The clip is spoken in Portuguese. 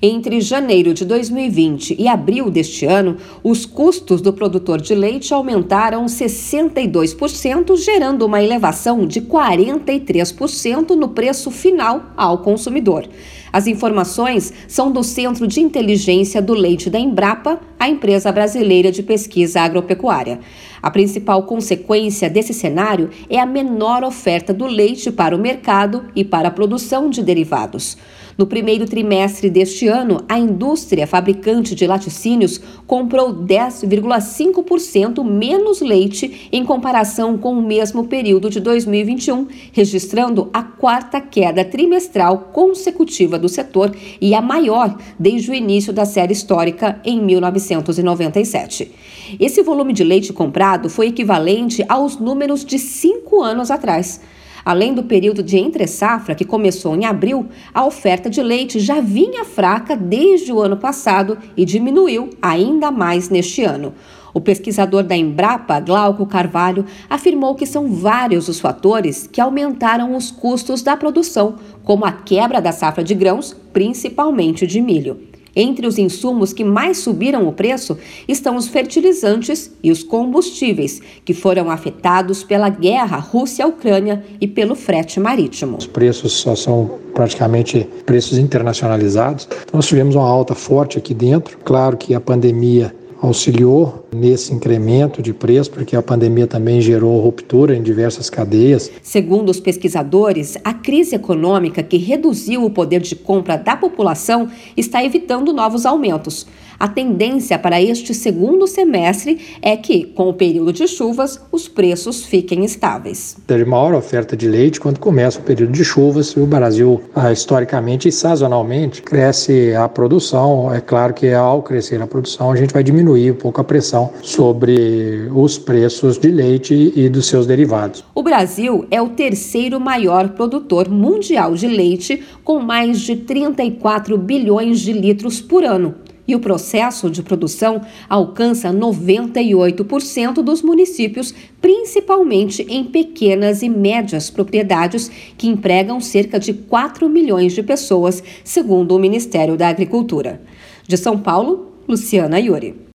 Entre janeiro de 2020 e abril deste ano, os custos do produtor de leite aumentaram 62%, gerando uma elevação de 43% no preço final ao consumidor. As informações são do Centro de Inteligência do Leite da Embrapa, a empresa brasileira de pesquisa agropecuária. A principal consequência desse cenário é a menor oferta do leite para o mercado e para a produção de derivados. No primeiro trimestre deste ano, a indústria fabricante de laticínios comprou 10,5% menos leite em comparação com o mesmo período de 2021, registrando a quarta queda trimestral consecutiva do setor e a maior desde o início da série histórica em 1997. Esse volume de leite comprado foi equivalente aos números de cinco anos atrás. Além do período de entre-safra, que começou em abril, a oferta de leite já vinha fraca desde o ano passado e diminuiu ainda mais neste ano. O pesquisador da Embrapa, Glauco Carvalho, afirmou que são vários os fatores que aumentaram os custos da produção, como a quebra da safra de grãos, principalmente de milho. Entre os insumos que mais subiram o preço estão os fertilizantes e os combustíveis, que foram afetados pela guerra Rússia-Ucrânia e pelo frete marítimo. Os preços só são praticamente preços internacionalizados. Então, nós tivemos uma alta forte aqui dentro. Claro que a pandemia auxiliou nesse incremento de preço, porque a pandemia também gerou ruptura em diversas cadeias. Segundo os pesquisadores, a crise econômica que reduziu o poder de compra da população está evitando novos aumentos. A tendência para este segundo semestre é que, com o período de chuvas, os preços fiquem estáveis. Teve maior oferta de leite quando começa o período de chuvas o Brasil, ah, historicamente e sazonalmente, cresce a produção. É claro que ao crescer a produção, a gente vai diminuir um pouco a pressão sobre os preços de leite e dos seus derivados. O Brasil é o terceiro maior produtor mundial de leite, com mais de 34 bilhões de litros por ano e o processo de produção alcança 98% dos municípios, principalmente em pequenas e médias propriedades que empregam cerca de 4 milhões de pessoas, segundo o Ministério da Agricultura. De São Paulo, Luciana Iuri.